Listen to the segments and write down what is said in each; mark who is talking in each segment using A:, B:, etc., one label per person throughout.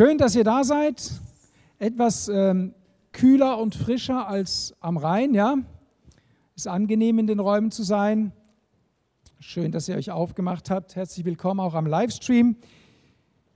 A: Schön, dass ihr da seid. Etwas ähm, kühler und frischer als am Rhein, ja. Ist angenehm, in den Räumen zu sein. Schön, dass ihr euch aufgemacht habt. Herzlich willkommen auch am Livestream.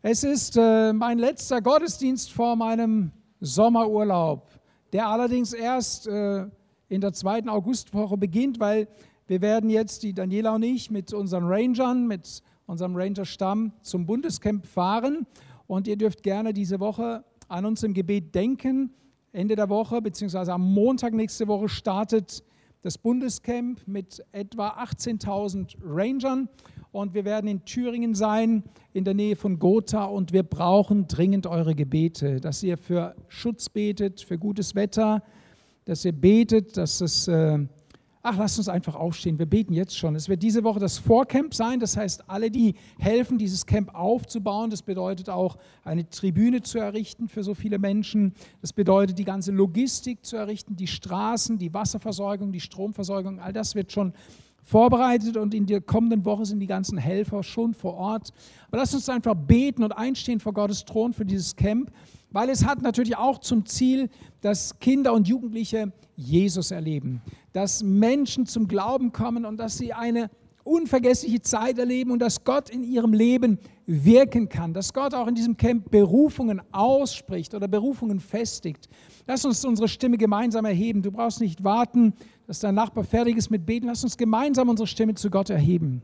A: Es ist äh, mein letzter Gottesdienst vor meinem Sommerurlaub, der allerdings erst äh, in der zweiten Augustwoche beginnt, weil wir werden jetzt, die Daniela und ich, mit unseren Rangern, mit unserem Ranger-Stamm zum Bundescamp fahren. Und ihr dürft gerne diese Woche an uns im Gebet denken. Ende der Woche, beziehungsweise am Montag nächste Woche startet das Bundescamp mit etwa 18.000 Rangern. Und wir werden in Thüringen sein, in der Nähe von Gotha. Und wir brauchen dringend eure Gebete, dass ihr für Schutz betet, für gutes Wetter, dass ihr betet, dass es äh, Ach, lasst uns einfach aufstehen. Wir beten jetzt schon. Es wird diese Woche das Vorcamp sein. Das heißt, alle, die helfen, dieses Camp aufzubauen, das bedeutet auch, eine Tribüne zu errichten für so viele Menschen. Das bedeutet, die ganze Logistik zu errichten, die Straßen, die Wasserversorgung, die Stromversorgung. All das wird schon vorbereitet und in der kommenden Woche sind die ganzen Helfer schon vor Ort. Aber lasst uns einfach beten und einstehen vor Gottes Thron für dieses Camp, weil es hat natürlich auch zum Ziel, dass Kinder und Jugendliche Jesus erleben, dass Menschen zum Glauben kommen und dass sie eine unvergessliche Zeit erleben und dass Gott in ihrem Leben wirken kann, dass Gott auch in diesem Camp Berufungen ausspricht oder Berufungen festigt. Lass uns unsere Stimme gemeinsam erheben. Du brauchst nicht warten, dass dein Nachbar fertig ist mit Beten. Lass uns gemeinsam unsere Stimme zu Gott erheben.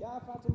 A: Ja, Vater,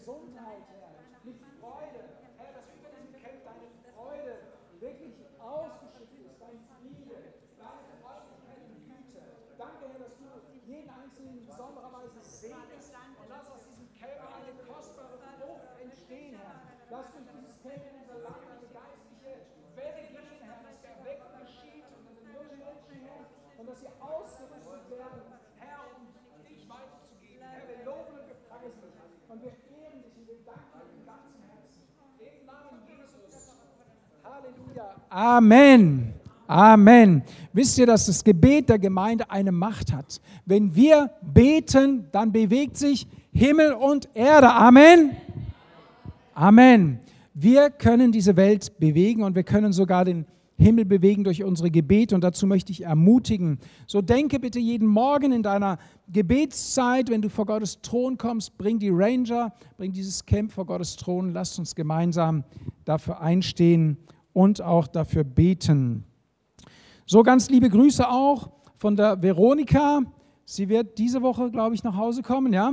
A: Gesundheit, Herr, mit Freude. Herr, dass über diesem Camp deine Freude wirklich ausgeschüttet ist, dein Friede, deine Freundlichkeit und Güte. Danke, Herr, dass du jeden Einzelnen in besonderer Weise segnest und lass aus diesem Camp eine kostbare Frucht entstehen, Herr. Lass durch dieses Camp in unser Land eine geistliche Welle gehen, Herr, dass der Wecken geschieht und dass den jungen Menschen, Herr, und dass sie ausgerüstet werden, Herr, um dich weiterzugeben. Herr, wir loben und wir preisen dich. Und wir Halleluja. Amen. Amen. Wisst ihr, dass das Gebet der Gemeinde eine Macht hat? Wenn wir beten, dann bewegt sich Himmel und Erde. Amen. Amen. Wir können diese Welt bewegen und wir können sogar den Himmel bewegen durch unsere Gebete und dazu möchte ich ermutigen. So denke bitte jeden Morgen in deiner Gebetszeit, wenn du vor Gottes Thron kommst, bring die Ranger, bring dieses Camp vor Gottes Thron, lasst uns gemeinsam dafür einstehen und auch dafür beten. So ganz liebe Grüße auch von der Veronika. Sie wird diese Woche, glaube ich, nach Hause kommen, ja?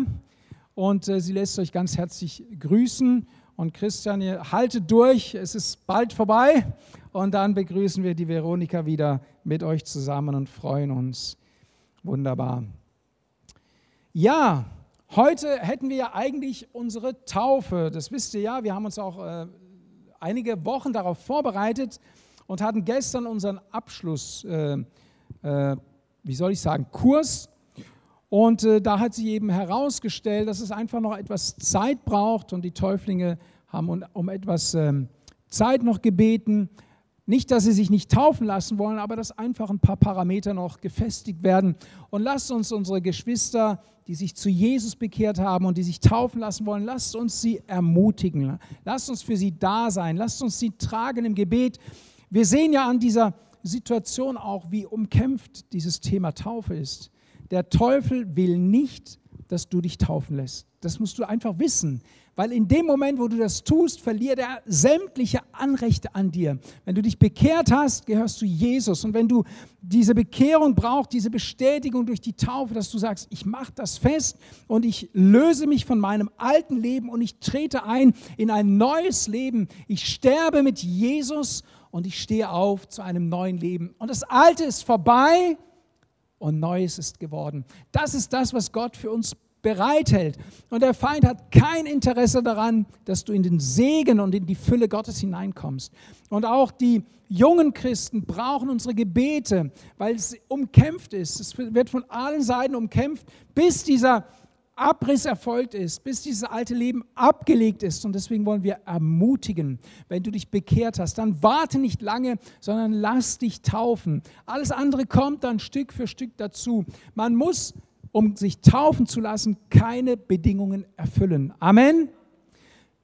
A: Und äh, sie lässt euch ganz herzlich grüßen. Und Christian, ihr haltet durch, es ist bald vorbei. Und dann begrüßen wir die Veronika wieder mit euch zusammen und freuen uns. Wunderbar. Ja, heute hätten wir ja eigentlich unsere Taufe. Das wisst ihr ja, wir haben uns auch äh, einige Wochen darauf vorbereitet und hatten gestern unseren Abschluss, äh, äh, wie soll ich sagen, Kurs. Und äh, da hat sich eben herausgestellt, dass es einfach noch etwas Zeit braucht und die Täuflinge haben um, um etwas ähm, Zeit noch gebeten. Nicht, dass sie sich nicht taufen lassen wollen, aber dass einfach ein paar Parameter noch gefestigt werden. Und lasst uns unsere Geschwister, die sich zu Jesus bekehrt haben und die sich taufen lassen wollen, lasst uns sie ermutigen. Lasst uns für sie da sein. Lasst uns sie tragen im Gebet. Wir sehen ja an dieser Situation auch, wie umkämpft dieses Thema Taufe ist. Der Teufel will nicht, dass du dich taufen lässt. Das musst du einfach wissen. Weil in dem Moment, wo du das tust, verliert er sämtliche Anrechte an dir. Wenn du dich bekehrt hast, gehörst du Jesus. Und wenn du diese Bekehrung brauchst, diese Bestätigung durch die Taufe, dass du sagst, ich mache das fest und ich löse mich von meinem alten Leben und ich trete ein in ein neues Leben. Ich sterbe mit Jesus und ich stehe auf zu einem neuen Leben. Und das Alte ist vorbei und Neues ist geworden. Das ist das, was Gott für uns bereithält. Und der Feind hat kein Interesse daran, dass du in den Segen und in die Fülle Gottes hineinkommst. Und auch die jungen Christen brauchen unsere Gebete, weil es umkämpft ist. Es wird von allen Seiten umkämpft, bis dieser Abriss erfolgt ist, bis dieses alte Leben abgelegt ist. Und deswegen wollen wir ermutigen, wenn du dich bekehrt hast, dann warte nicht lange, sondern lass dich taufen. Alles andere kommt dann Stück für Stück dazu. Man muss, um sich taufen zu lassen, keine Bedingungen erfüllen. Amen.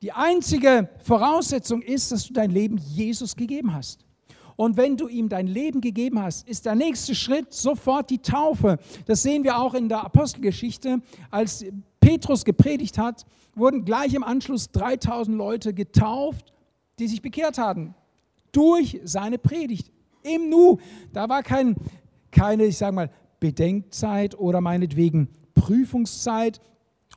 A: Die einzige Voraussetzung ist, dass du dein Leben Jesus gegeben hast. Und wenn du ihm dein Leben gegeben hast, ist der nächste Schritt sofort die Taufe. Das sehen wir auch in der Apostelgeschichte. Als Petrus gepredigt hat, wurden gleich im Anschluss 3000 Leute getauft, die sich bekehrt hatten. Durch seine Predigt. Im Nu. Da war kein, keine, ich sage mal, Bedenkzeit oder meinetwegen Prüfungszeit.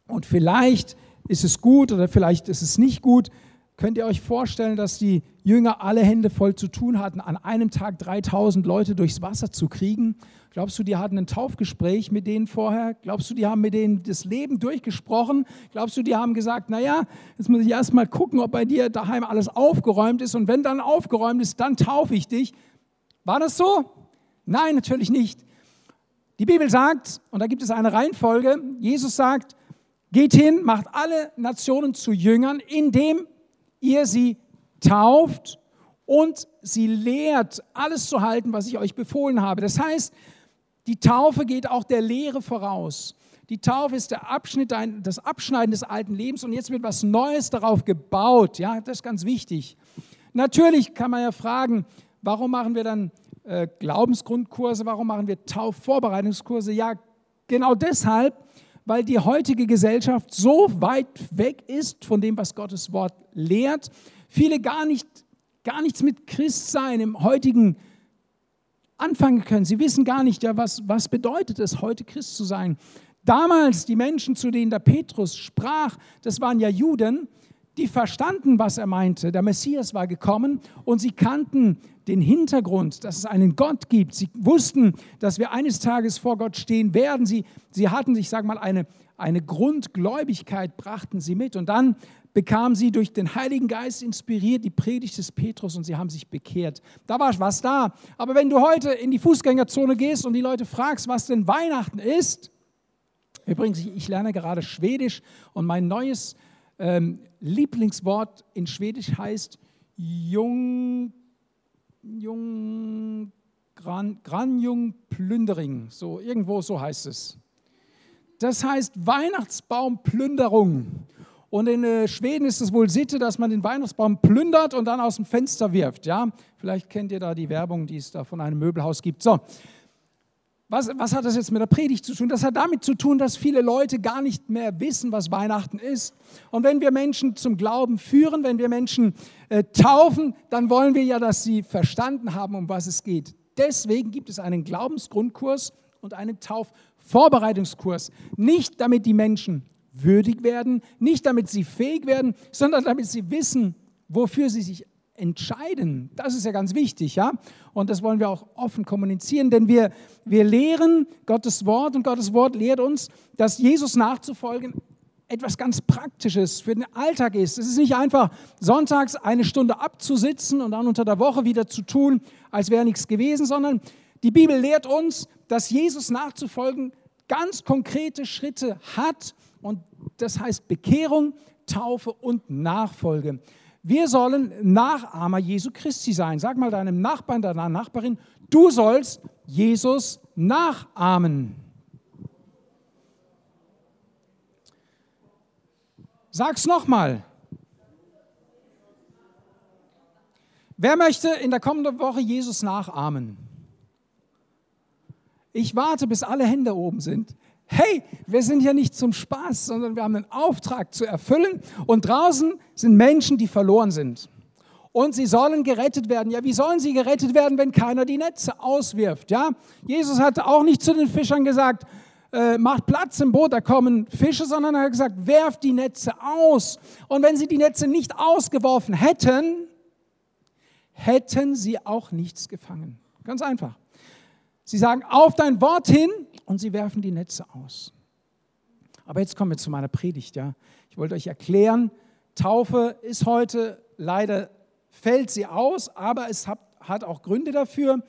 A: Und vielleicht ist es gut oder vielleicht ist es nicht gut. Könnt ihr euch vorstellen, dass die Jünger alle Hände voll zu tun hatten, an einem Tag 3000 Leute durchs Wasser zu kriegen? Glaubst du, die hatten ein Taufgespräch mit denen vorher? Glaubst du, die haben mit denen das Leben durchgesprochen? Glaubst du, die haben gesagt, naja, jetzt muss ich erst mal gucken, ob bei dir daheim alles aufgeräumt ist und wenn dann aufgeräumt ist, dann taufe ich dich. War das so? Nein, natürlich nicht. Die Bibel sagt, und da gibt es eine Reihenfolge, Jesus sagt, geht hin, macht alle Nationen zu Jüngern, indem ihr sie tauft und sie lehrt, alles zu halten, was ich euch befohlen habe. Das heißt, die Taufe geht auch der Lehre voraus. Die Taufe ist der Abschnitt, das Abschneiden des alten Lebens und jetzt wird was Neues darauf gebaut. Ja, das ist ganz wichtig. Natürlich kann man ja fragen, warum machen wir dann äh, Glaubensgrundkurse, warum machen wir Taufvorbereitungskurse? Ja, genau deshalb, weil die heutige Gesellschaft so weit weg ist von dem, was Gottes Wort lehrt. Viele gar, nicht, gar nichts mit Christsein im heutigen anfangen können. Sie wissen gar nicht, ja, was, was bedeutet es, heute Christ zu sein. Damals die Menschen, zu denen der Petrus sprach, das waren ja Juden, die verstanden, was er meinte. Der Messias war gekommen und sie kannten den Hintergrund, dass es einen Gott gibt. Sie wussten, dass wir eines Tages vor Gott stehen werden. Sie, sie hatten, ich sage mal, eine, eine Grundgläubigkeit brachten sie mit. Und dann bekamen sie durch den Heiligen Geist inspiriert die Predigt des Petrus und sie haben sich bekehrt. Da war was da. Aber wenn du heute in die Fußgängerzone gehst und die Leute fragst, was denn Weihnachten ist, übrigens, ich lerne gerade Schwedisch und mein neues ähm, Lieblingswort in Schwedisch heißt Jung, Jung, Gran, Granjung Plündering. So, irgendwo so heißt es. Das heißt Weihnachtsbaumplünderung. Und in äh, Schweden ist es wohl Sitte, dass man den Weihnachtsbaum plündert und dann aus dem Fenster wirft. Ja, vielleicht kennt ihr da die Werbung, die es da von einem Möbelhaus gibt. So, was, was hat das jetzt mit der Predigt zu tun? Das hat damit zu tun, dass viele Leute gar nicht mehr wissen, was Weihnachten ist. Und wenn wir Menschen zum Glauben führen, wenn wir Menschen äh, taufen, dann wollen wir ja, dass sie verstanden haben, um was es geht. Deswegen gibt es einen Glaubensgrundkurs und einen Taufvorbereitungskurs. Nicht damit die Menschen würdig werden, nicht damit sie fähig werden, sondern damit sie wissen, wofür sie sich entscheiden. Das ist ja ganz wichtig, ja? Und das wollen wir auch offen kommunizieren, denn wir, wir lehren Gottes Wort und Gottes Wort lehrt uns, dass Jesus nachzufolgen etwas ganz Praktisches für den Alltag ist. Es ist nicht einfach, sonntags eine Stunde abzusitzen und dann unter der Woche wieder zu tun, als wäre nichts gewesen, sondern die Bibel lehrt uns, dass Jesus nachzufolgen ganz konkrete Schritte hat und das heißt Bekehrung, Taufe und Nachfolge. Wir sollen Nachahmer Jesu Christi sein. Sag mal deinem Nachbarn, deiner Nachbarin, du sollst Jesus nachahmen. Sag's nochmal. Wer möchte in der kommenden Woche Jesus nachahmen? Ich warte, bis alle Hände oben sind hey, wir sind ja nicht zum Spaß, sondern wir haben einen Auftrag zu erfüllen und draußen sind Menschen, die verloren sind. Und sie sollen gerettet werden. Ja, wie sollen sie gerettet werden, wenn keiner die Netze auswirft? Ja, Jesus hatte auch nicht zu den Fischern gesagt, äh, macht Platz im Boot, da kommen Fische, sondern er hat gesagt, werft die Netze aus. Und wenn sie die Netze nicht ausgeworfen hätten, hätten sie auch nichts gefangen. Ganz einfach. Sie sagen auf dein Wort hin und sie werfen die Netze aus. Aber jetzt kommen wir zu meiner Predigt. Ja. Ich wollte euch erklären, Taufe ist heute leider, fällt sie aus, aber es hat, auch Gründe dafür.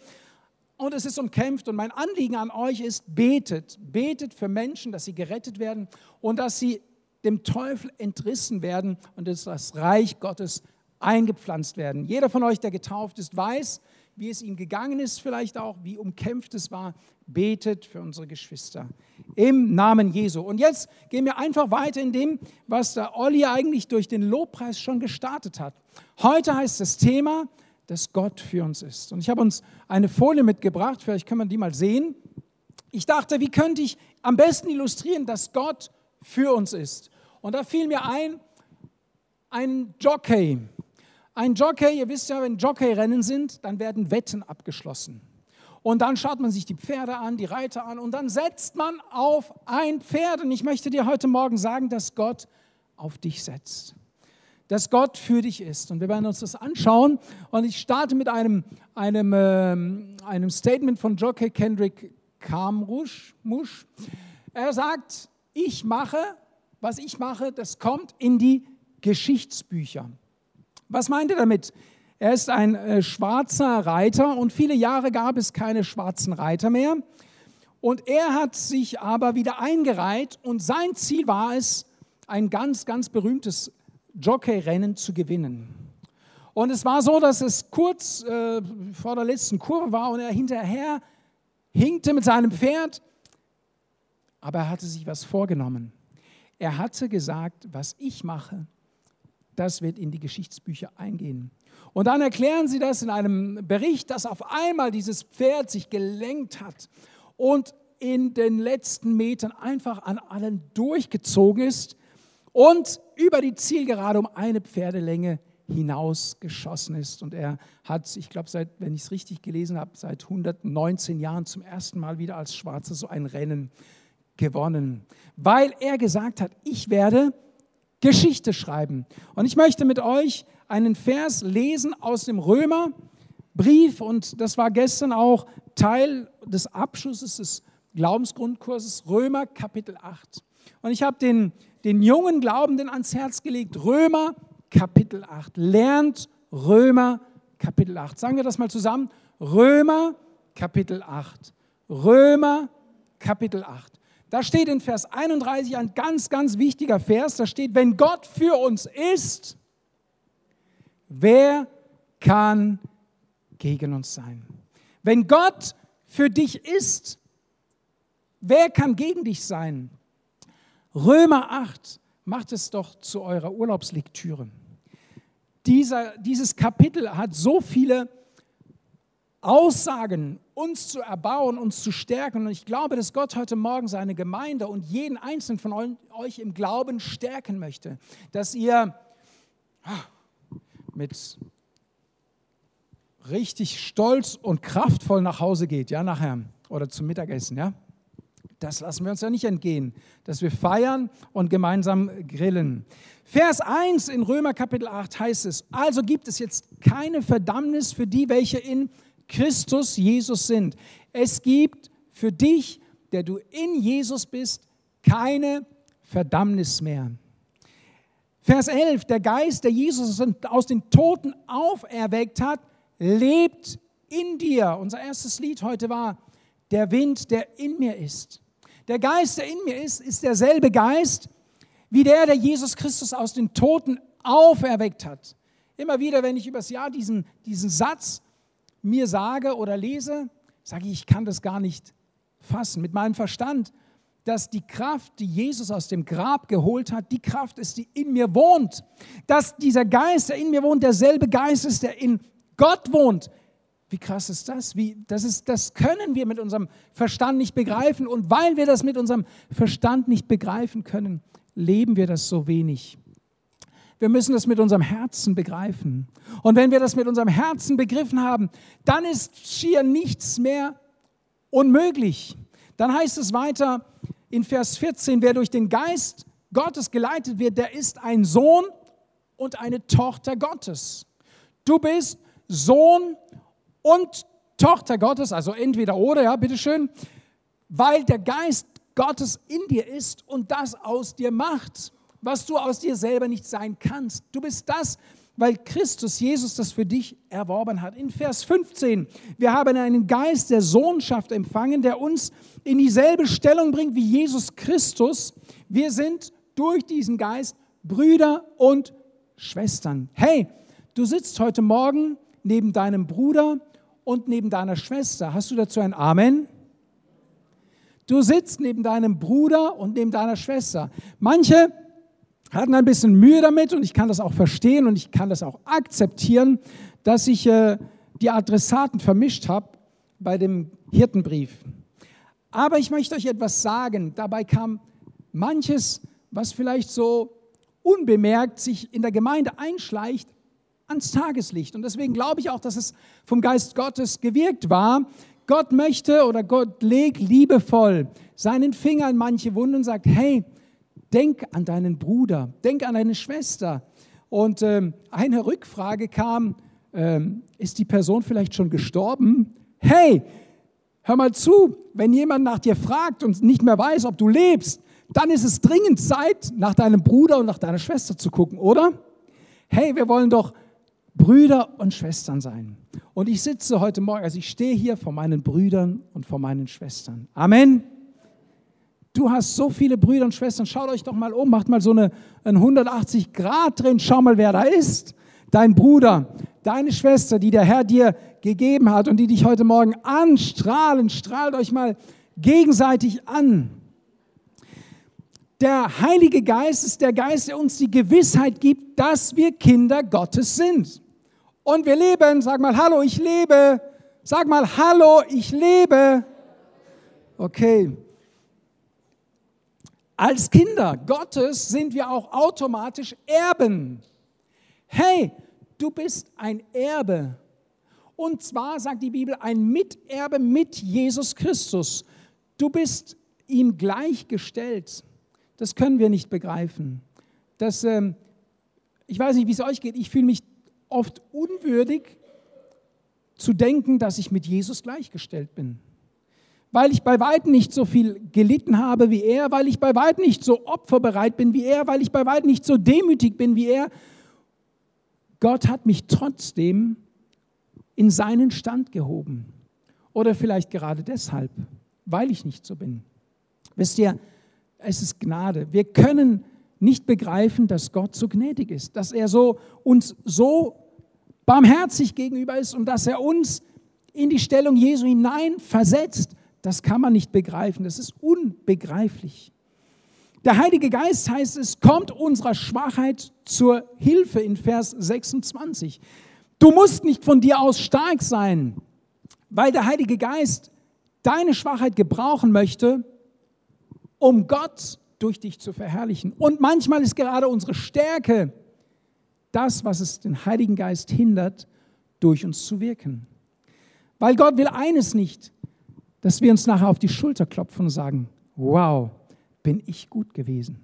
A: Und es ist umkämpft. Und mein Anliegen an euch ist, betet. Betet für Menschen, dass sie gerettet werden und dass sie dem Teufel entrissen werden und dass das Reich Gottes eingepflanzt werden. Jeder von euch, der getauft ist, weiß, wie es ihm gegangen ist, vielleicht auch, wie umkämpft es war. Betet für unsere Geschwister im Namen Jesu. Und jetzt gehen wir einfach weiter in dem, was der Olli eigentlich durch den Lobpreis schon gestartet hat. Heute heißt das Thema, dass Gott für uns ist. Und ich habe uns eine Folie mitgebracht, vielleicht können wir die mal sehen. Ich dachte, wie könnte ich am besten illustrieren, dass Gott für uns ist? Und da fiel mir ein, ein Jockey, ein Jockey, ihr wisst ja, wenn Jockeyrennen sind, dann werden Wetten abgeschlossen. Und dann schaut man sich die Pferde an, die Reiter an und dann setzt man auf ein Pferd. Und ich möchte dir heute Morgen sagen, dass Gott auf dich setzt. Dass Gott für dich ist. Und wir werden uns das anschauen. Und ich starte mit einem, einem, äh, einem Statement von Jockey Kendrick Kamrush. Er sagt, ich mache, was ich mache, das kommt in die Geschichtsbücher. Was meint er damit? Er ist ein äh, schwarzer Reiter und viele Jahre gab es keine schwarzen Reiter mehr. Und er hat sich aber wieder eingereiht und sein Ziel war es, ein ganz, ganz berühmtes Jockey-Rennen zu gewinnen. Und es war so, dass es kurz äh, vor der letzten Kurve war und er hinterher hinkte mit seinem Pferd, aber er hatte sich was vorgenommen. Er hatte gesagt, was ich mache, das wird in die Geschichtsbücher eingehen. Und dann erklären sie das in einem Bericht, dass auf einmal dieses Pferd sich gelenkt hat und in den letzten Metern einfach an allen durchgezogen ist und über die Zielgerade um eine Pferdelänge hinausgeschossen ist. Und er hat, ich glaube, seit, wenn ich es richtig gelesen habe, seit 119 Jahren zum ersten Mal wieder als Schwarzer so ein Rennen gewonnen, weil er gesagt hat, ich werde Geschichte schreiben. Und ich möchte mit euch einen Vers lesen aus dem Römerbrief und das war gestern auch Teil des Abschlusses des Glaubensgrundkurses Römer Kapitel 8. Und ich habe den, den jungen Glaubenden ans Herz gelegt, Römer Kapitel 8. Lernt Römer Kapitel 8. Sagen wir das mal zusammen. Römer Kapitel 8. Römer Kapitel 8. Da steht in Vers 31 ein ganz, ganz wichtiger Vers. Da steht, wenn Gott für uns ist, wer kann gegen uns sein? Wenn Gott für dich ist, wer kann gegen dich sein? Römer 8 macht es doch zu eurer Urlaubslektüre. Dieser, dieses Kapitel hat so viele Aussagen, uns zu erbauen, uns zu stärken. Und ich glaube, dass Gott heute Morgen seine Gemeinde und jeden einzelnen von euch im Glauben stärken möchte. Dass ihr ah, mit richtig stolz und kraftvoll nach Hause geht, ja, nachher oder zum Mittagessen, ja. Das lassen wir uns ja nicht entgehen, dass wir feiern und gemeinsam grillen. Vers 1 in Römer Kapitel 8 heißt es, also gibt es jetzt keine Verdammnis für die, welche in Christus Jesus sind. Es gibt für dich, der du in Jesus bist, keine Verdammnis mehr. Vers 11, der Geist, der Jesus aus den Toten auferweckt hat, lebt in dir. Unser erstes Lied heute war der Wind, der in mir ist. Der Geist, der in mir ist, ist derselbe Geist wie der, der Jesus Christus aus den Toten auferweckt hat. Immer wieder, wenn ich übers Jahr diesen, diesen Satz mir sage oder lese, sage ich, ich kann das gar nicht fassen. Mit meinem Verstand, dass die Kraft, die Jesus aus dem Grab geholt hat, die Kraft ist, die in mir wohnt. Dass dieser Geist, der in mir wohnt, derselbe Geist ist, der in Gott wohnt. Wie krass ist das? Wie, das, ist, das können wir mit unserem Verstand nicht begreifen. Und weil wir das mit unserem Verstand nicht begreifen können, leben wir das so wenig. Wir müssen das mit unserem Herzen begreifen. Und wenn wir das mit unserem Herzen begriffen haben, dann ist schier nichts mehr unmöglich. Dann heißt es weiter in Vers 14, wer durch den Geist Gottes geleitet wird, der ist ein Sohn und eine Tochter Gottes. Du bist Sohn und Tochter Gottes, also entweder oder, ja, bitteschön, weil der Geist Gottes in dir ist und das aus dir macht, was du aus dir selber nicht sein kannst. Du bist das, weil Christus Jesus das für dich erworben hat. In Vers 15, wir haben einen Geist der Sohnschaft empfangen, der uns in dieselbe Stellung bringt wie Jesus Christus. Wir sind durch diesen Geist Brüder und Schwestern. Hey, du sitzt heute Morgen neben deinem Bruder und neben deiner Schwester. Hast du dazu ein Amen? Du sitzt neben deinem Bruder und neben deiner Schwester. Manche hatten ein bisschen Mühe damit und ich kann das auch verstehen und ich kann das auch akzeptieren, dass ich äh, die Adressaten vermischt habe bei dem Hirtenbrief. Aber ich möchte euch etwas sagen. Dabei kam manches, was vielleicht so unbemerkt sich in der Gemeinde einschleicht, ans Tageslicht. Und deswegen glaube ich auch, dass es vom Geist Gottes gewirkt war. Gott möchte oder Gott legt liebevoll seinen Finger in manche Wunden und sagt, hey, denk an deinen Bruder, denk an deine Schwester. Und ähm, eine Rückfrage kam, ähm, ist die Person vielleicht schon gestorben? Hey, hör mal zu, wenn jemand nach dir fragt und nicht mehr weiß, ob du lebst, dann ist es dringend Zeit, nach deinem Bruder und nach deiner Schwester zu gucken, oder? Hey, wir wollen doch Brüder und Schwestern sein. Und ich sitze heute Morgen, also ich stehe hier vor meinen Brüdern und vor meinen Schwestern. Amen. Du hast so viele Brüder und Schwestern. Schaut euch doch mal um, macht mal so eine, eine 180 Grad drin. Schau mal, wer da ist. Dein Bruder, deine Schwester, die der Herr dir gegeben hat und die dich heute Morgen anstrahlen. Strahlt euch mal gegenseitig an. Der Heilige Geist ist der Geist, der uns die Gewissheit gibt, dass wir Kinder Gottes sind. Und wir leben. Sag mal, hallo, ich lebe. Sag mal, hallo, ich lebe. Okay. Als Kinder Gottes sind wir auch automatisch Erben. Hey, du bist ein Erbe. Und zwar sagt die Bibel, ein Miterbe mit Jesus Christus. Du bist ihm gleichgestellt. Das können wir nicht begreifen. Das, ähm, ich weiß nicht, wie es euch geht. Ich fühle mich oft unwürdig zu denken, dass ich mit Jesus gleichgestellt bin weil ich bei weitem nicht so viel gelitten habe wie er, weil ich bei weitem nicht so opferbereit bin wie er, weil ich bei weitem nicht so demütig bin wie er. Gott hat mich trotzdem in seinen Stand gehoben. Oder vielleicht gerade deshalb, weil ich nicht so bin. Wisst ihr, es ist Gnade. Wir können nicht begreifen, dass Gott so gnädig ist, dass er so uns so barmherzig gegenüber ist und dass er uns in die Stellung Jesu hinein versetzt, das kann man nicht begreifen, das ist unbegreiflich. Der Heilige Geist heißt es, kommt unserer Schwachheit zur Hilfe in Vers 26. Du musst nicht von dir aus stark sein, weil der Heilige Geist deine Schwachheit gebrauchen möchte, um Gott durch dich zu verherrlichen. Und manchmal ist gerade unsere Stärke das, was es den Heiligen Geist hindert, durch uns zu wirken. Weil Gott will eines nicht, dass wir uns nachher auf die Schulter klopfen und sagen, wow, bin ich gut gewesen.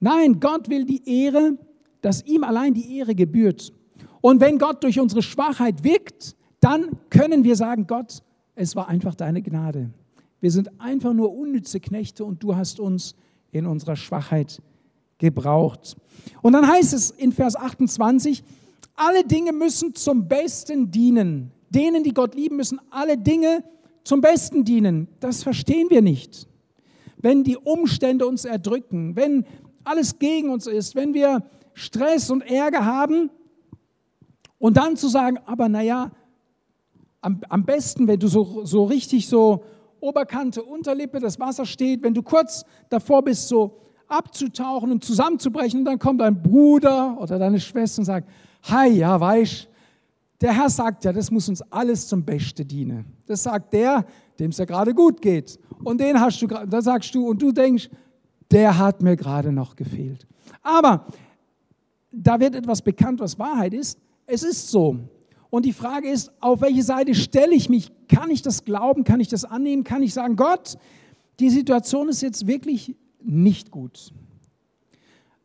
A: Nein, Gott will die Ehre, dass ihm allein die Ehre gebührt. Und wenn Gott durch unsere Schwachheit wirkt, dann können wir sagen, Gott, es war einfach deine Gnade. Wir sind einfach nur unnütze Knechte und du hast uns in unserer Schwachheit gebraucht. Und dann heißt es in Vers 28, alle Dinge müssen zum Besten dienen. Denen, die Gott lieben, müssen alle Dinge zum Besten dienen, das verstehen wir nicht. Wenn die Umstände uns erdrücken, wenn alles gegen uns ist, wenn wir Stress und Ärger haben und dann zu sagen, aber naja, am, am besten, wenn du so, so richtig so Oberkante, Unterlippe, das Wasser steht, wenn du kurz davor bist, so abzutauchen und zusammenzubrechen, und dann kommt dein Bruder oder deine Schwester und sagt, hi, ja, weißt der Herr sagt ja, das muss uns alles zum Beste dienen. Das sagt der, dem es ja gerade gut geht. Und den hast du, da sagst du, und du denkst, der hat mir gerade noch gefehlt. Aber da wird etwas bekannt, was Wahrheit ist. Es ist so. Und die Frage ist, auf welche Seite stelle ich mich? Kann ich das glauben? Kann ich das annehmen? Kann ich sagen, Gott, die Situation ist jetzt wirklich nicht gut.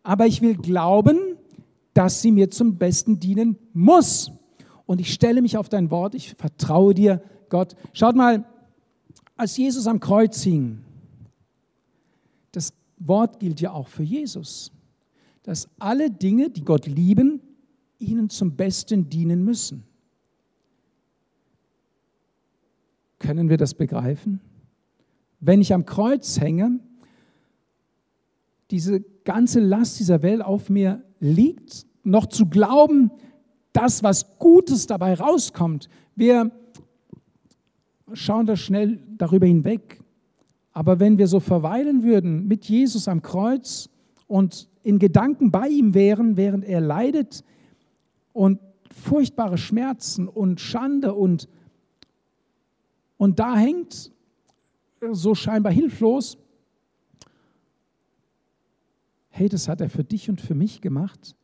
A: Aber ich will glauben, dass sie mir zum Besten dienen muss und ich stelle mich auf dein Wort, ich vertraue dir, Gott. Schaut mal, als Jesus am Kreuz hing, Wort gilt ja auch für Jesus, dass alle Dinge, die Gott lieben, ihnen zum Besten dienen müssen. Können wir das begreifen? Wenn ich am Kreuz hänge, diese ganze Last dieser Welt auf mir liegt, noch zu glauben, dass was Gutes dabei rauskommt. Wir schauen da schnell darüber hinweg. Aber wenn wir so verweilen würden mit Jesus am Kreuz und in Gedanken bei ihm wären, während er leidet und furchtbare Schmerzen und Schande und, und da hängt, so scheinbar hilflos, hey, das hat er für dich und für mich gemacht,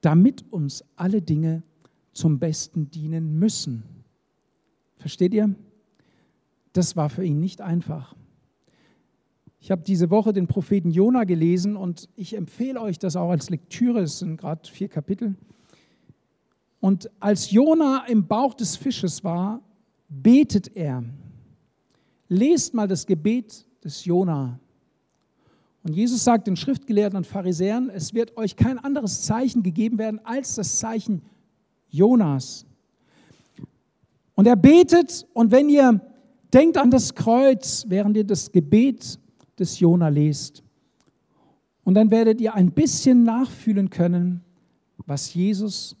A: damit uns alle Dinge zum Besten dienen müssen. Versteht ihr? Das war für ihn nicht einfach. Ich habe diese Woche den Propheten Jona gelesen und ich empfehle euch das auch als Lektüre. Es sind gerade vier Kapitel. Und als Jona im Bauch des Fisches war, betet er. Lest mal das Gebet des Jona. Und Jesus sagt den Schriftgelehrten und Pharisäern, es wird euch kein anderes Zeichen gegeben werden als das Zeichen Jonas. Und er betet und wenn ihr denkt an das Kreuz, während ihr das Gebet des Jona lest, und dann werdet ihr ein bisschen nachfühlen können, was Jesus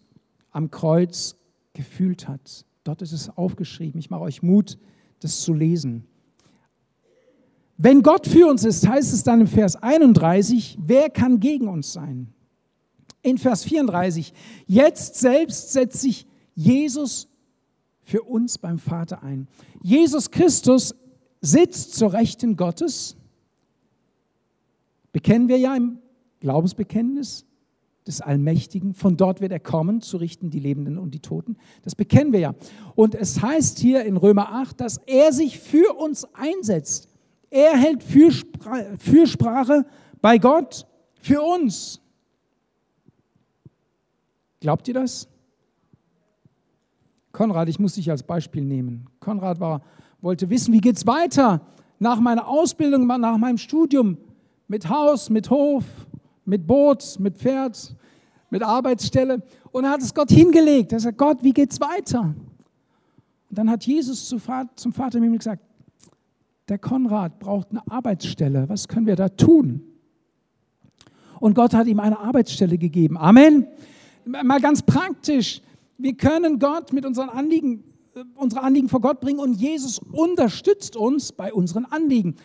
A: am Kreuz gefühlt hat. Dort ist es aufgeschrieben. Ich mache euch Mut, das zu lesen. Wenn Gott für uns ist, heißt es dann im Vers 31, wer kann gegen uns sein? In Vers 34, jetzt selbst setzt sich Jesus für uns beim Vater ein. Jesus Christus sitzt zur Rechten Gottes. Bekennen wir ja im Glaubensbekenntnis des Allmächtigen. Von dort wird er kommen, zu richten die Lebenden und die Toten. Das bekennen wir ja. Und es heißt hier in Römer 8, dass er sich für uns einsetzt. Er hält Fürsprache bei Gott für uns. Glaubt ihr das? Konrad, ich muss dich als Beispiel nehmen. Konrad war, wollte wissen, wie geht es weiter nach meiner Ausbildung, nach meinem Studium, mit Haus, mit Hof, mit Boot, mit Pferd, mit Arbeitsstelle. Und er hat es Gott hingelegt. Er sagt, Gott, wie geht es weiter? Und dann hat Jesus zum Vater im Himmel gesagt, der Konrad braucht eine Arbeitsstelle. Was können wir da tun? Und Gott hat ihm eine Arbeitsstelle gegeben. Amen. Mal ganz praktisch. Wir können Gott mit unseren Anliegen, äh, unsere Anliegen vor Gott bringen und Jesus unterstützt uns bei unseren Anliegen.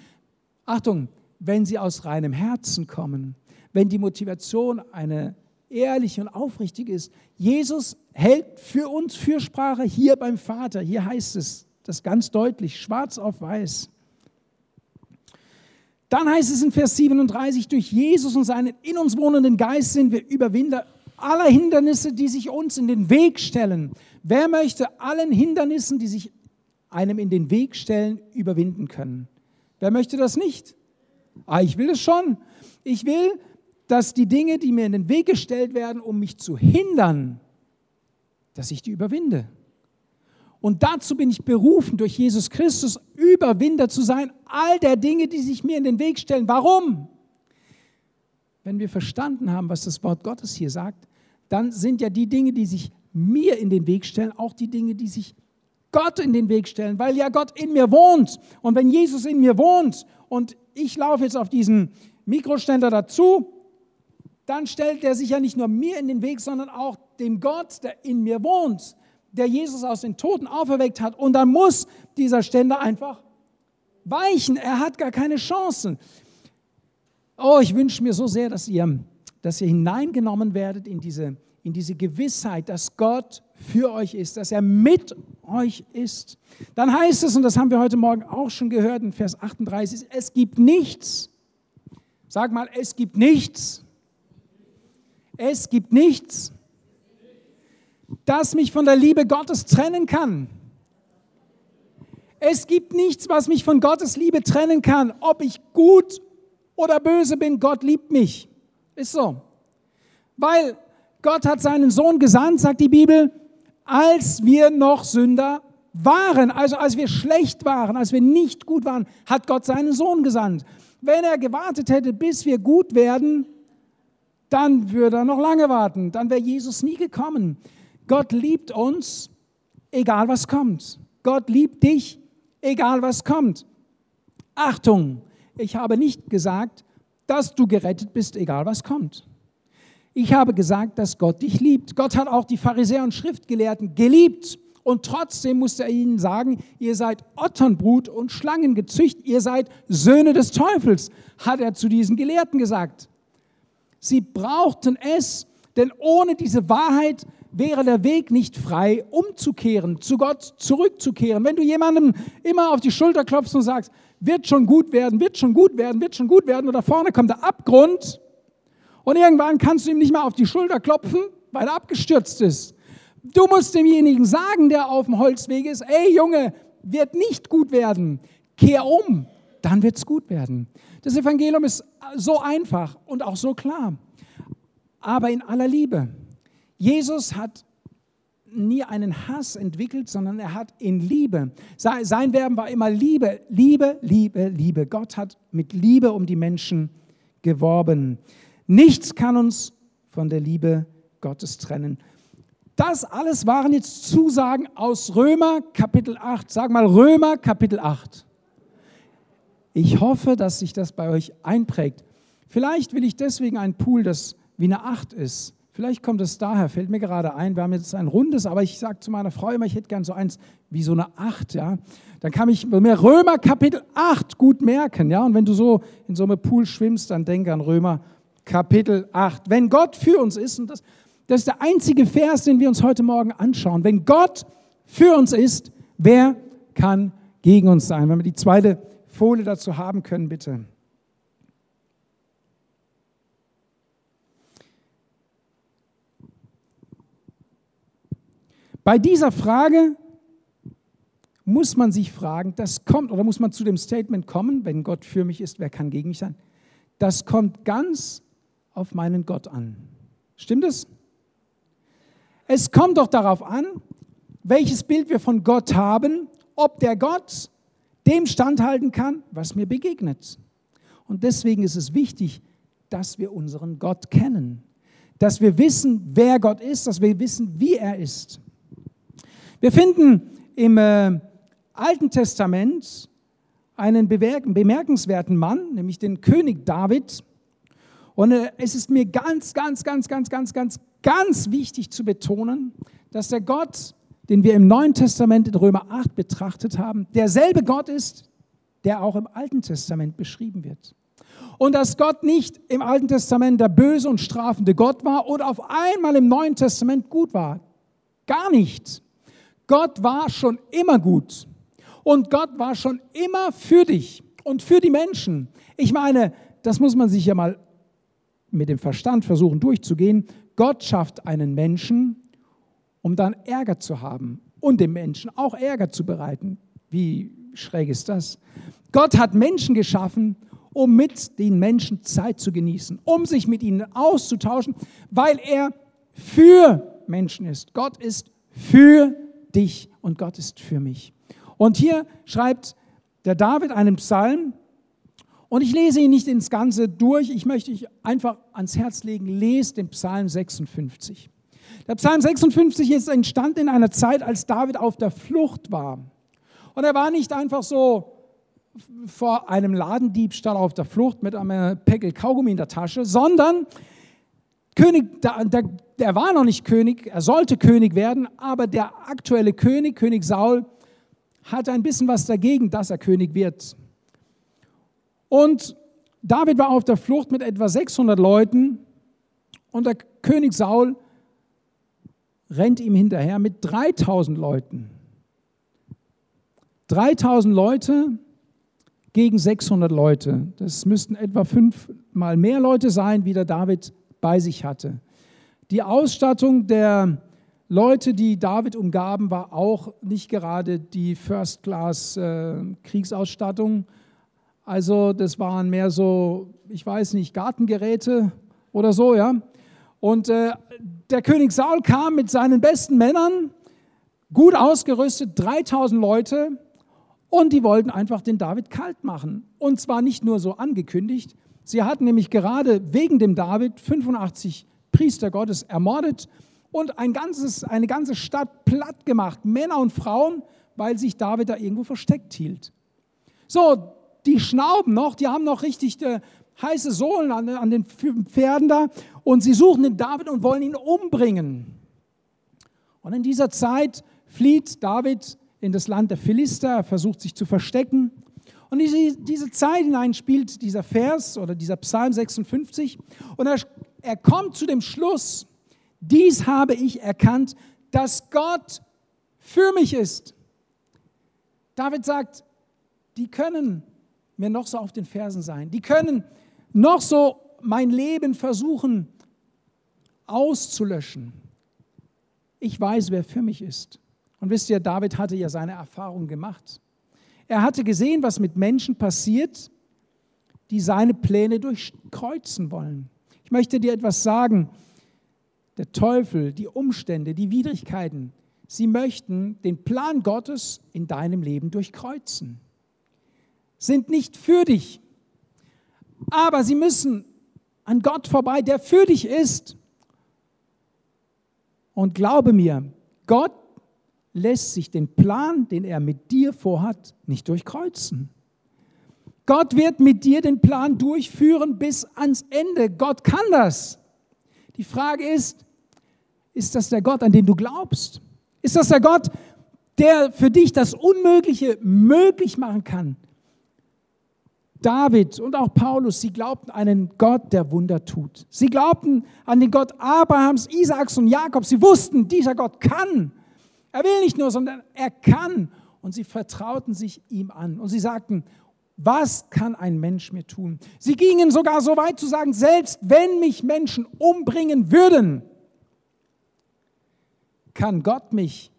A: Achtung, wenn sie aus reinem Herzen kommen, wenn die Motivation eine ehrliche und aufrichtige ist. Jesus hält für uns Fürsprache hier beim Vater. Hier heißt es das ganz deutlich, schwarz auf weiß. Dann heißt es in Vers 37, durch Jesus und seinen in uns wohnenden Geist sind wir Überwinder aller Hindernisse, die sich uns in den Weg stellen. Wer möchte allen Hindernissen, die sich einem in den Weg stellen, überwinden können? Wer möchte das nicht? Ah, ich will es schon. Ich will, dass die Dinge, die mir in den Weg gestellt werden, um mich zu hindern, dass ich die überwinde. Und dazu bin ich berufen, durch Jesus Christus Überwinder zu sein, all der Dinge, die sich mir in den Weg stellen. Warum? Wenn wir verstanden haben, was das Wort Gottes hier sagt, dann sind ja die Dinge, die sich mir in den Weg stellen, auch die Dinge, die sich Gott in den Weg stellen, weil ja Gott in mir wohnt. Und wenn Jesus in mir wohnt und ich laufe jetzt auf diesen Mikroständer dazu, dann stellt er sich ja nicht nur mir in den Weg, sondern auch dem Gott, der in mir wohnt der Jesus aus den Toten auferweckt hat. Und dann muss dieser Ständer einfach weichen. Er hat gar keine Chancen. Oh, ich wünsche mir so sehr, dass ihr, dass ihr hineingenommen werdet in diese, in diese Gewissheit, dass Gott für euch ist, dass er mit euch ist. Dann heißt es, und das haben wir heute Morgen auch schon gehört in Vers 38, es gibt nichts. Sag mal, es gibt nichts. Es gibt nichts das mich von der Liebe Gottes trennen kann. Es gibt nichts, was mich von Gottes Liebe trennen kann. Ob ich gut oder böse bin, Gott liebt mich. Ist so. Weil Gott hat seinen Sohn gesandt, sagt die Bibel, als wir noch Sünder waren, also als wir schlecht waren, als wir nicht gut waren, hat Gott seinen Sohn gesandt. Wenn er gewartet hätte, bis wir gut werden, dann würde er noch lange warten. Dann wäre Jesus nie gekommen. Gott liebt uns, egal was kommt. Gott liebt dich, egal was kommt. Achtung, ich habe nicht gesagt, dass du gerettet bist, egal was kommt. Ich habe gesagt, dass Gott dich liebt. Gott hat auch die Pharisäer und Schriftgelehrten geliebt. Und trotzdem musste er ihnen sagen, ihr seid Otternbrut und Schlangengezücht, ihr seid Söhne des Teufels, hat er zu diesen Gelehrten gesagt. Sie brauchten es, denn ohne diese Wahrheit wäre der Weg nicht frei, umzukehren, zu Gott zurückzukehren. Wenn du jemandem immer auf die Schulter klopfst und sagst, wird schon gut werden, wird schon gut werden, wird schon gut werden, oder vorne kommt der Abgrund und irgendwann kannst du ihm nicht mehr auf die Schulter klopfen, weil er abgestürzt ist. Du musst demjenigen sagen, der auf dem Holzweg ist, ey Junge, wird nicht gut werden, kehr um, dann wird es gut werden. Das Evangelium ist so einfach und auch so klar, aber in aller Liebe. Jesus hat nie einen Hass entwickelt, sondern er hat in Liebe. Sein Werben war immer Liebe, Liebe, Liebe, Liebe. Gott hat mit Liebe um die Menschen geworben. Nichts kann uns von der Liebe Gottes trennen. Das alles waren jetzt Zusagen aus Römer Kapitel 8. Sag mal Römer Kapitel 8. Ich hoffe, dass sich das bei euch einprägt. Vielleicht will ich deswegen ein Pool, das wie eine 8 ist. Vielleicht kommt es daher, fällt mir gerade ein. Wir haben jetzt ein rundes, aber ich sage zu meiner Frau immer, ich hätte gern so eins wie so eine 8. Ja? Dann kann ich mir Römer Kapitel 8 gut merken. Ja? Und wenn du so in so einem Pool schwimmst, dann denk an Römer Kapitel 8. Wenn Gott für uns ist, und das, das ist der einzige Vers, den wir uns heute Morgen anschauen. Wenn Gott für uns ist, wer kann gegen uns sein? Wenn wir die zweite Folie dazu haben können, bitte. Bei dieser Frage muss man sich fragen, das kommt, oder muss man zu dem Statement kommen, wenn Gott für mich ist, wer kann gegen mich sein? Das kommt ganz auf meinen Gott an. Stimmt es? Es kommt doch darauf an, welches Bild wir von Gott haben, ob der Gott dem standhalten kann, was mir begegnet. Und deswegen ist es wichtig, dass wir unseren Gott kennen, dass wir wissen, wer Gott ist, dass wir wissen, wie er ist. Wir finden im äh, Alten Testament einen bemerkenswerten Mann, nämlich den König David. Und äh, es ist mir ganz, ganz, ganz, ganz, ganz, ganz, ganz wichtig zu betonen, dass der Gott, den wir im Neuen Testament in Römer 8 betrachtet haben, derselbe Gott ist, der auch im Alten Testament beschrieben wird. Und dass Gott nicht im Alten Testament der böse und strafende Gott war oder auf einmal im Neuen Testament gut war. Gar nicht. Gott war schon immer gut. Und Gott war schon immer für dich und für die Menschen. Ich meine, das muss man sich ja mal mit dem Verstand versuchen durchzugehen. Gott schafft einen Menschen, um dann Ärger zu haben und dem Menschen auch Ärger zu bereiten. Wie schräg ist das? Gott hat Menschen geschaffen, um mit den Menschen Zeit zu genießen, um sich mit ihnen auszutauschen, weil er für Menschen ist. Gott ist für dich und Gott ist für mich. Und hier schreibt der David einen Psalm und ich lese ihn nicht ins Ganze durch, ich möchte euch einfach ans Herz legen, lest den Psalm 56. Der Psalm 56 ist entstanden in einer Zeit, als David auf der Flucht war. Und er war nicht einfach so vor einem Ladendiebstahl auf der Flucht mit einem Päckel Kaugummi in der Tasche, sondern König, der, der, war noch nicht König, er sollte König werden, aber der aktuelle König, König Saul, hatte ein bisschen was dagegen, dass er König wird. Und David war auf der Flucht mit etwa 600 Leuten und der König Saul rennt ihm hinterher mit 3000 Leuten. 3000 Leute gegen 600 Leute. Das müssten etwa fünfmal mehr Leute sein, wie der David bei sich hatte. Die Ausstattung der Leute, die David umgaben, war auch nicht gerade die First-Class-Kriegsausstattung. Äh, also das waren mehr so, ich weiß nicht, Gartengeräte oder so, ja. Und äh, der König Saul kam mit seinen besten Männern gut ausgerüstet, 3000 Leute, und die wollten einfach den David kalt machen. Und zwar nicht nur so angekündigt, sie hatten nämlich gerade wegen dem David 85 Priester Gottes ermordet und ein ganzes, eine ganze Stadt platt gemacht, Männer und Frauen, weil sich David da irgendwo versteckt hielt. So, die schnauben noch, die haben noch richtig äh, heiße Sohlen an, an den Pferden da und sie suchen den David und wollen ihn umbringen. Und in dieser Zeit flieht David in das Land der Philister, er versucht sich zu verstecken. Und diese, diese Zeit hinein spielt dieser Vers oder dieser Psalm 56 und er, er kommt zu dem Schluss, dies habe ich erkannt, dass Gott für mich ist. David sagt, die können mir noch so auf den Fersen sein. Die können noch so mein Leben versuchen auszulöschen. Ich weiß, wer für mich ist. Und wisst ihr, David hatte ja seine Erfahrung gemacht. Er hatte gesehen, was mit Menschen passiert, die seine Pläne durchkreuzen wollen. Ich möchte dir etwas sagen. Der Teufel, die Umstände, die Widrigkeiten, sie möchten den Plan Gottes in deinem Leben durchkreuzen sind nicht für dich. Aber sie müssen an Gott vorbei, der für dich ist. Und glaube mir, Gott lässt sich den Plan, den er mit dir vorhat, nicht durchkreuzen. Gott wird mit dir den Plan durchführen bis ans Ende. Gott kann das. Die Frage ist, ist das der Gott, an den du glaubst? Ist das der Gott, der für dich das Unmögliche möglich machen kann? David und auch Paulus, sie glaubten an einen Gott, der Wunder tut. Sie glaubten an den Gott Abrahams, Isaaks und Jakobs. Sie wussten, dieser Gott kann. Er will nicht nur, sondern er kann. Und sie vertrauten sich ihm an. Und sie sagten, was kann ein Mensch mir tun? Sie gingen sogar so weit zu sagen, selbst wenn mich Menschen umbringen würden, kann Gott mich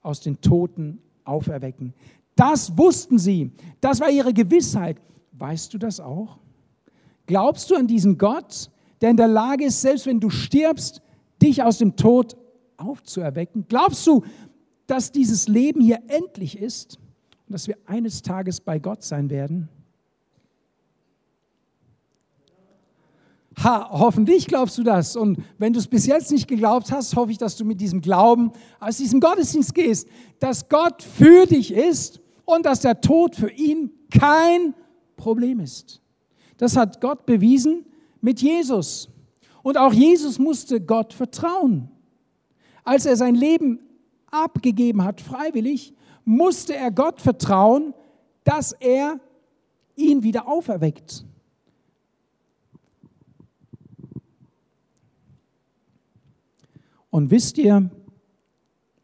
A: aus den Toten auferwecken. Das wussten sie. Das war ihre Gewissheit. Weißt du das auch? Glaubst du an diesen Gott, der in der Lage ist, selbst wenn du stirbst, dich aus dem Tod aufzuerwecken? Glaubst du, dass dieses Leben hier endlich ist und dass wir eines Tages bei Gott sein werden? Ha, hoffentlich glaubst du das. Und wenn du es bis jetzt nicht geglaubt hast, hoffe ich, dass du mit diesem Glauben aus diesem Gottesdienst gehst, dass Gott für dich ist und dass der Tod für ihn kein Problem ist. Das hat Gott bewiesen mit Jesus. Und auch Jesus musste Gott vertrauen. Als er sein Leben abgegeben hat, freiwillig, musste er Gott vertrauen, dass er ihn wieder auferweckt. Und wisst ihr,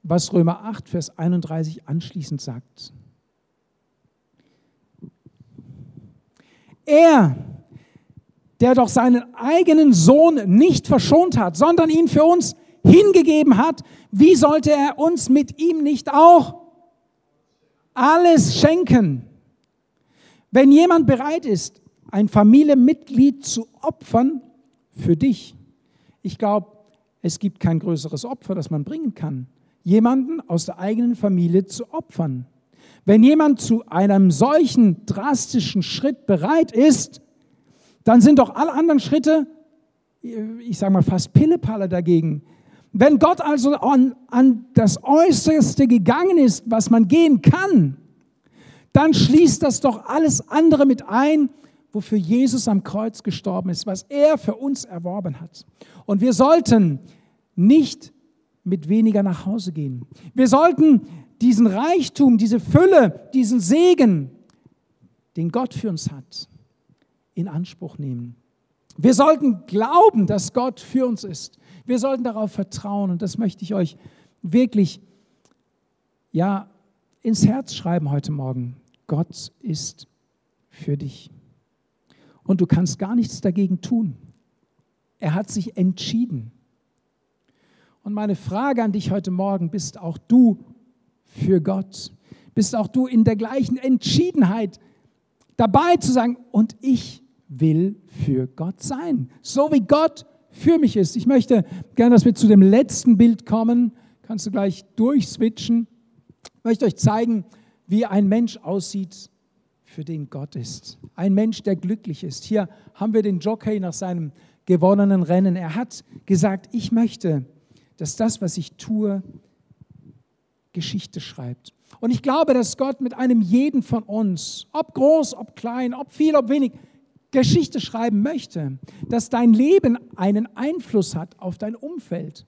A: was Römer 8, Vers 31 anschließend sagt? Er, der doch seinen eigenen Sohn nicht verschont hat, sondern ihn für uns hingegeben hat, wie sollte er uns mit ihm nicht auch alles schenken? Wenn jemand bereit ist, ein Familienmitglied zu opfern für dich, ich glaube, es gibt kein größeres Opfer, das man bringen kann, jemanden aus der eigenen Familie zu opfern. Wenn jemand zu einem solchen drastischen Schritt bereit ist, dann sind doch alle anderen Schritte, ich sage mal fast Pillepalle dagegen. Wenn Gott also an, an das Äußerste gegangen ist, was man gehen kann, dann schließt das doch alles andere mit ein, wofür Jesus am Kreuz gestorben ist, was er für uns erworben hat. Und wir sollten nicht mit weniger nach Hause gehen. Wir sollten diesen Reichtum, diese Fülle, diesen Segen, den Gott für uns hat, in Anspruch nehmen. Wir sollten glauben, dass Gott für uns ist. Wir sollten darauf vertrauen und das möchte ich euch wirklich ja ins Herz schreiben heute Morgen. Gott ist für dich. Und du kannst gar nichts dagegen tun. Er hat sich entschieden. Und meine Frage an dich heute Morgen, bist auch du für Gott? Bist auch du in der gleichen Entschiedenheit dabei zu sagen, und ich will für Gott sein, so wie Gott für mich ist. Ich möchte gerne, dass wir zu dem letzten Bild kommen. Kannst du gleich durchswitchen. Ich möchte euch zeigen, wie ein Mensch aussieht, für den Gott ist. Ein Mensch, der glücklich ist. Hier haben wir den Jockey nach seinem gewonnenen Rennen. Er hat gesagt, ich möchte, dass das, was ich tue, Geschichte schreibt. Und ich glaube, dass Gott mit einem jeden von uns, ob groß, ob klein, ob viel, ob wenig, Geschichte schreiben möchte, dass dein Leben einen Einfluss hat auf dein Umfeld,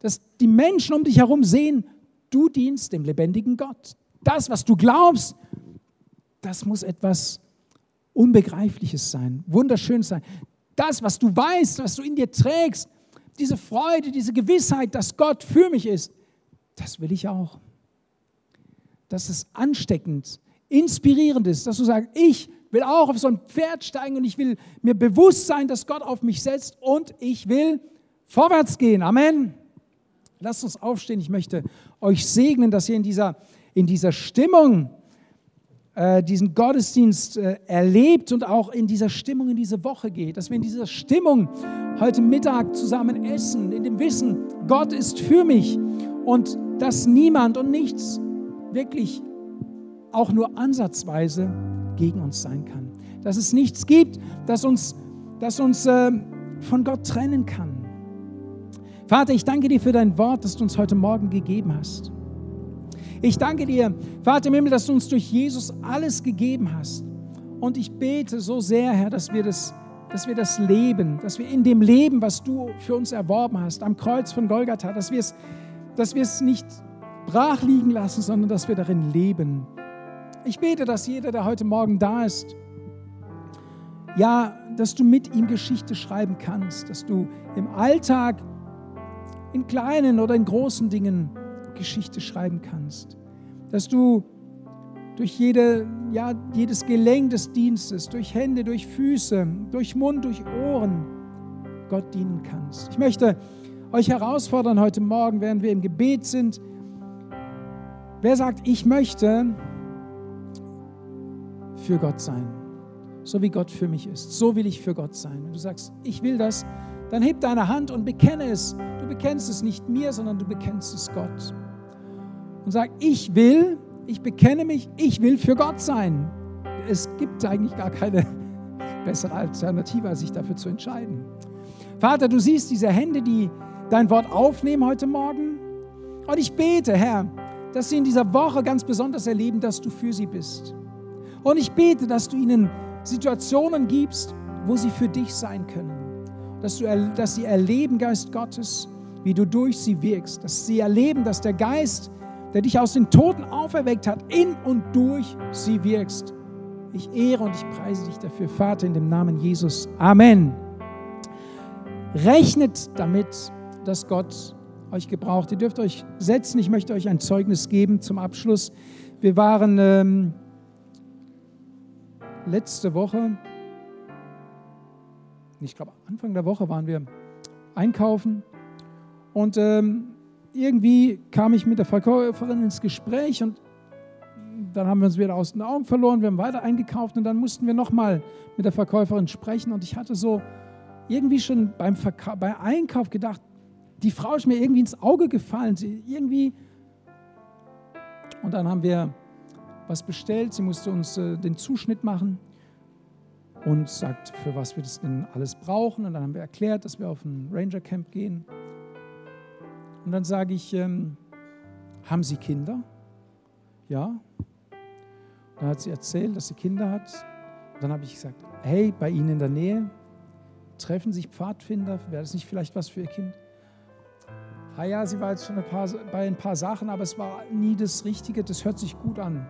A: dass die Menschen um dich herum sehen, du dienst dem lebendigen Gott. Das, was du glaubst, das muss etwas Unbegreifliches sein, wunderschön sein. Das, was du weißt, was du in dir trägst, diese Freude, diese Gewissheit, dass Gott für mich ist, das will ich auch. Dass es ansteckend, inspirierend ist, dass du sagst, ich will auch auf so ein Pferd steigen und ich will mir bewusst sein, dass Gott auf mich setzt und ich will vorwärts gehen. Amen. Lasst uns aufstehen. Ich möchte euch segnen, dass ihr in dieser, in dieser Stimmung äh, diesen Gottesdienst äh, erlebt und auch in dieser Stimmung in diese Woche geht. Dass wir in dieser Stimmung heute Mittag zusammen essen, in dem Wissen, Gott ist für mich und dass niemand und nichts wirklich auch nur ansatzweise gegen uns sein kann. Dass es nichts gibt, das uns, das uns äh, von Gott trennen kann. Vater, ich danke dir für dein Wort, das du uns heute Morgen gegeben hast. Ich danke dir, Vater im Himmel, dass du uns durch Jesus alles gegeben hast. Und ich bete so sehr, Herr, dass wir das dass wir das leben, dass wir in dem Leben, was du für uns erworben hast, am Kreuz von Golgatha, dass wir es dass wir es nicht brach liegen lassen, sondern dass wir darin leben. Ich bete, dass jeder, der heute Morgen da ist, ja, dass du mit ihm Geschichte schreiben kannst, dass du im Alltag, in kleinen oder in großen Dingen Geschichte schreiben kannst, dass du durch jede, ja, jedes Gelenk des Dienstes, durch Hände, durch Füße, durch Mund, durch Ohren Gott dienen kannst. Ich möchte euch herausfordern heute Morgen, während wir im Gebet sind. Wer sagt, ich möchte für Gott sein, so wie Gott für mich ist, so will ich für Gott sein. Wenn du sagst, ich will das, dann heb deine Hand und bekenne es. Du bekennst es nicht mir, sondern du bekennst es Gott. Und sag, ich will, ich bekenne mich, ich will für Gott sein. Es gibt eigentlich gar keine bessere Alternative, als sich dafür zu entscheiden. Vater, du siehst diese Hände, die dein Wort aufnehmen heute Morgen. Und ich bete, Herr, dass sie in dieser Woche ganz besonders erleben, dass du für sie bist. Und ich bete, dass du ihnen Situationen gibst, wo sie für dich sein können. Dass, du, dass sie erleben, Geist Gottes, wie du durch sie wirkst. Dass sie erleben, dass der Geist, der dich aus den Toten auferweckt hat, in und durch sie wirkst. Ich ehre und ich preise dich dafür, Vater, in dem Namen Jesus. Amen. Rechnet damit, dass Gott euch gebraucht. Ihr dürft euch setzen. Ich möchte euch ein Zeugnis geben zum Abschluss. Wir waren ähm, letzte Woche, ich glaube Anfang der Woche waren wir einkaufen und ähm, irgendwie kam ich mit der Verkäuferin ins Gespräch und dann haben wir uns wieder aus den Augen verloren, wir haben weiter eingekauft und dann mussten wir nochmal mit der Verkäuferin sprechen und ich hatte so irgendwie schon beim, beim Einkauf gedacht, die Frau ist mir irgendwie ins Auge gefallen. Sie irgendwie. Und dann haben wir was bestellt. Sie musste uns äh, den Zuschnitt machen und sagt, für was wir das denn alles brauchen. Und dann haben wir erklärt, dass wir auf ein Ranger Camp gehen. Und dann sage ich, ähm, haben Sie Kinder? Ja. dann hat sie erzählt, dass sie Kinder hat. Und dann habe ich gesagt, hey, bei Ihnen in der Nähe treffen sich Pfadfinder. Wäre das nicht vielleicht was für Ihr Kind? ah ja, sie war jetzt schon ein paar, bei ein paar Sachen, aber es war nie das Richtige, das hört sich gut an.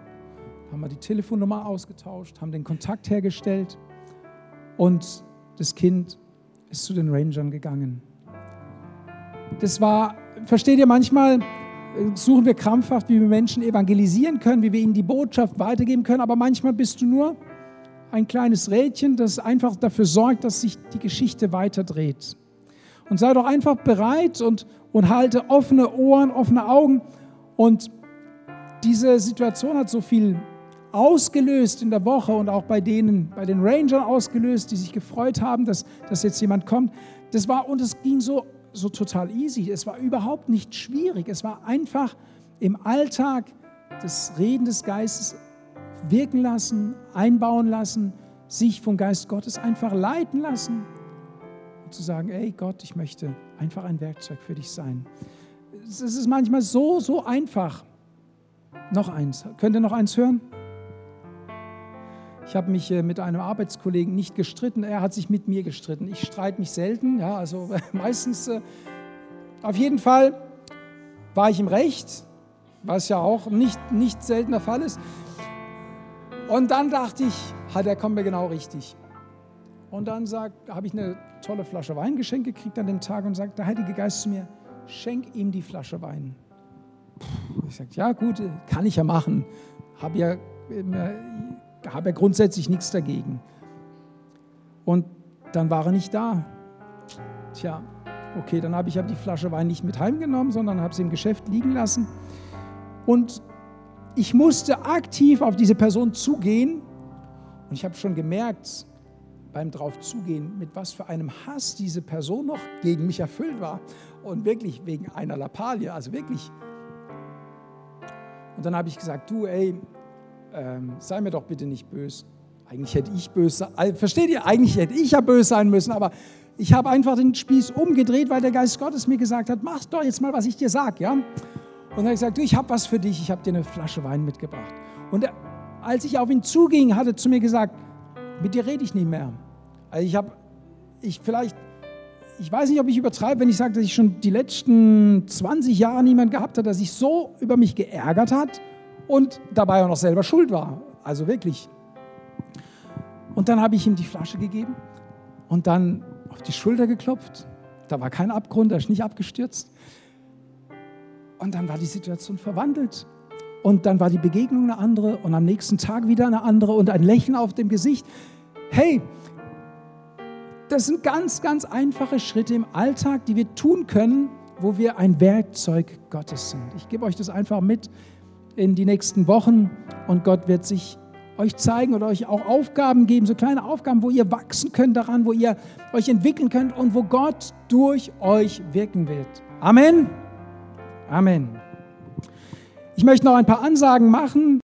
A: Haben wir die Telefonnummer ausgetauscht, haben den Kontakt hergestellt und das Kind ist zu den Rangern gegangen. Das war, versteht ihr, manchmal äh, suchen wir krampfhaft, wie wir Menschen evangelisieren können, wie wir ihnen die Botschaft weitergeben können, aber manchmal bist du nur ein kleines Rädchen, das einfach dafür sorgt, dass sich die Geschichte weiterdreht. Und sei doch einfach bereit und, und halte offene Ohren, offene Augen. Und diese Situation hat so viel ausgelöst in der Woche und auch bei denen, bei den Rangern ausgelöst, die sich gefreut haben, dass, dass jetzt jemand kommt. Das war, und es ging so, so total easy. Es war überhaupt nicht schwierig. Es war einfach im Alltag das Reden des Geistes wirken lassen, einbauen lassen, sich vom Geist Gottes einfach leiten lassen und zu sagen, ey Gott, ich möchte einfach ein Werkzeug für dich sein. Es ist manchmal so, so einfach. Noch eins. Könnt ihr noch eins hören? Ich habe mich äh, mit einem Arbeitskollegen nicht gestritten, er hat sich mit mir gestritten. Ich streite mich selten, ja, also meistens. Äh, auf jeden Fall war ich im Recht, was ja auch nicht, nicht selten Fall ist. Und dann dachte ich, hat er kommt mir genau richtig. Und dann habe ich eine tolle Flasche Wein geschenkt gekriegt an dem Tag und sagt der Heilige Geist zu mir, schenk ihm die Flasche Wein. Ich sagte, ja gut, kann ich ja machen. Habe ja, hab ja grundsätzlich nichts dagegen. Und dann war er nicht da. Tja, okay, dann habe ich hab die Flasche Wein nicht mit heimgenommen, sondern habe sie im Geschäft liegen lassen. Und ich musste aktiv auf diese Person zugehen und ich habe schon gemerkt, beim drauf zugehen, mit was für einem Hass diese Person noch gegen mich erfüllt war. Und wirklich wegen einer Lappalie, also wirklich. Und dann habe ich gesagt, du, ey, ähm, sei mir doch bitte nicht böse. Eigentlich hätte ich böse, versteht ihr, eigentlich hätte ich ja böse sein müssen, aber ich habe einfach den Spieß umgedreht, weil der Geist Gottes mir gesagt hat, mach doch jetzt mal, was ich dir sage, ja. Und dann habe ich gesagt, du, ich habe was für dich, ich habe dir eine Flasche Wein mitgebracht. Und er, als ich auf ihn zuging, hat er zu mir gesagt, mit dir rede ich nicht mehr. Also ich habe, ich vielleicht, ich weiß nicht, ob ich übertreibe, wenn ich sage, dass ich schon die letzten 20 Jahre niemand gehabt habe, der sich so über mich geärgert hat und dabei auch noch selber schuld war. Also wirklich. Und dann habe ich ihm die Flasche gegeben und dann auf die Schulter geklopft. Da war kein Abgrund, er ist nicht abgestürzt. Und dann war die Situation verwandelt. Und dann war die Begegnung eine andere und am nächsten Tag wieder eine andere und ein Lächeln auf dem Gesicht. Hey, das sind ganz, ganz einfache Schritte im Alltag, die wir tun können, wo wir ein Werkzeug Gottes sind. Ich gebe euch das einfach mit in die nächsten Wochen und Gott wird sich euch zeigen oder euch auch Aufgaben geben, so kleine Aufgaben, wo ihr wachsen könnt daran, wo ihr euch entwickeln könnt und wo Gott durch euch wirken wird. Amen. Amen. Ich möchte noch ein paar Ansagen machen.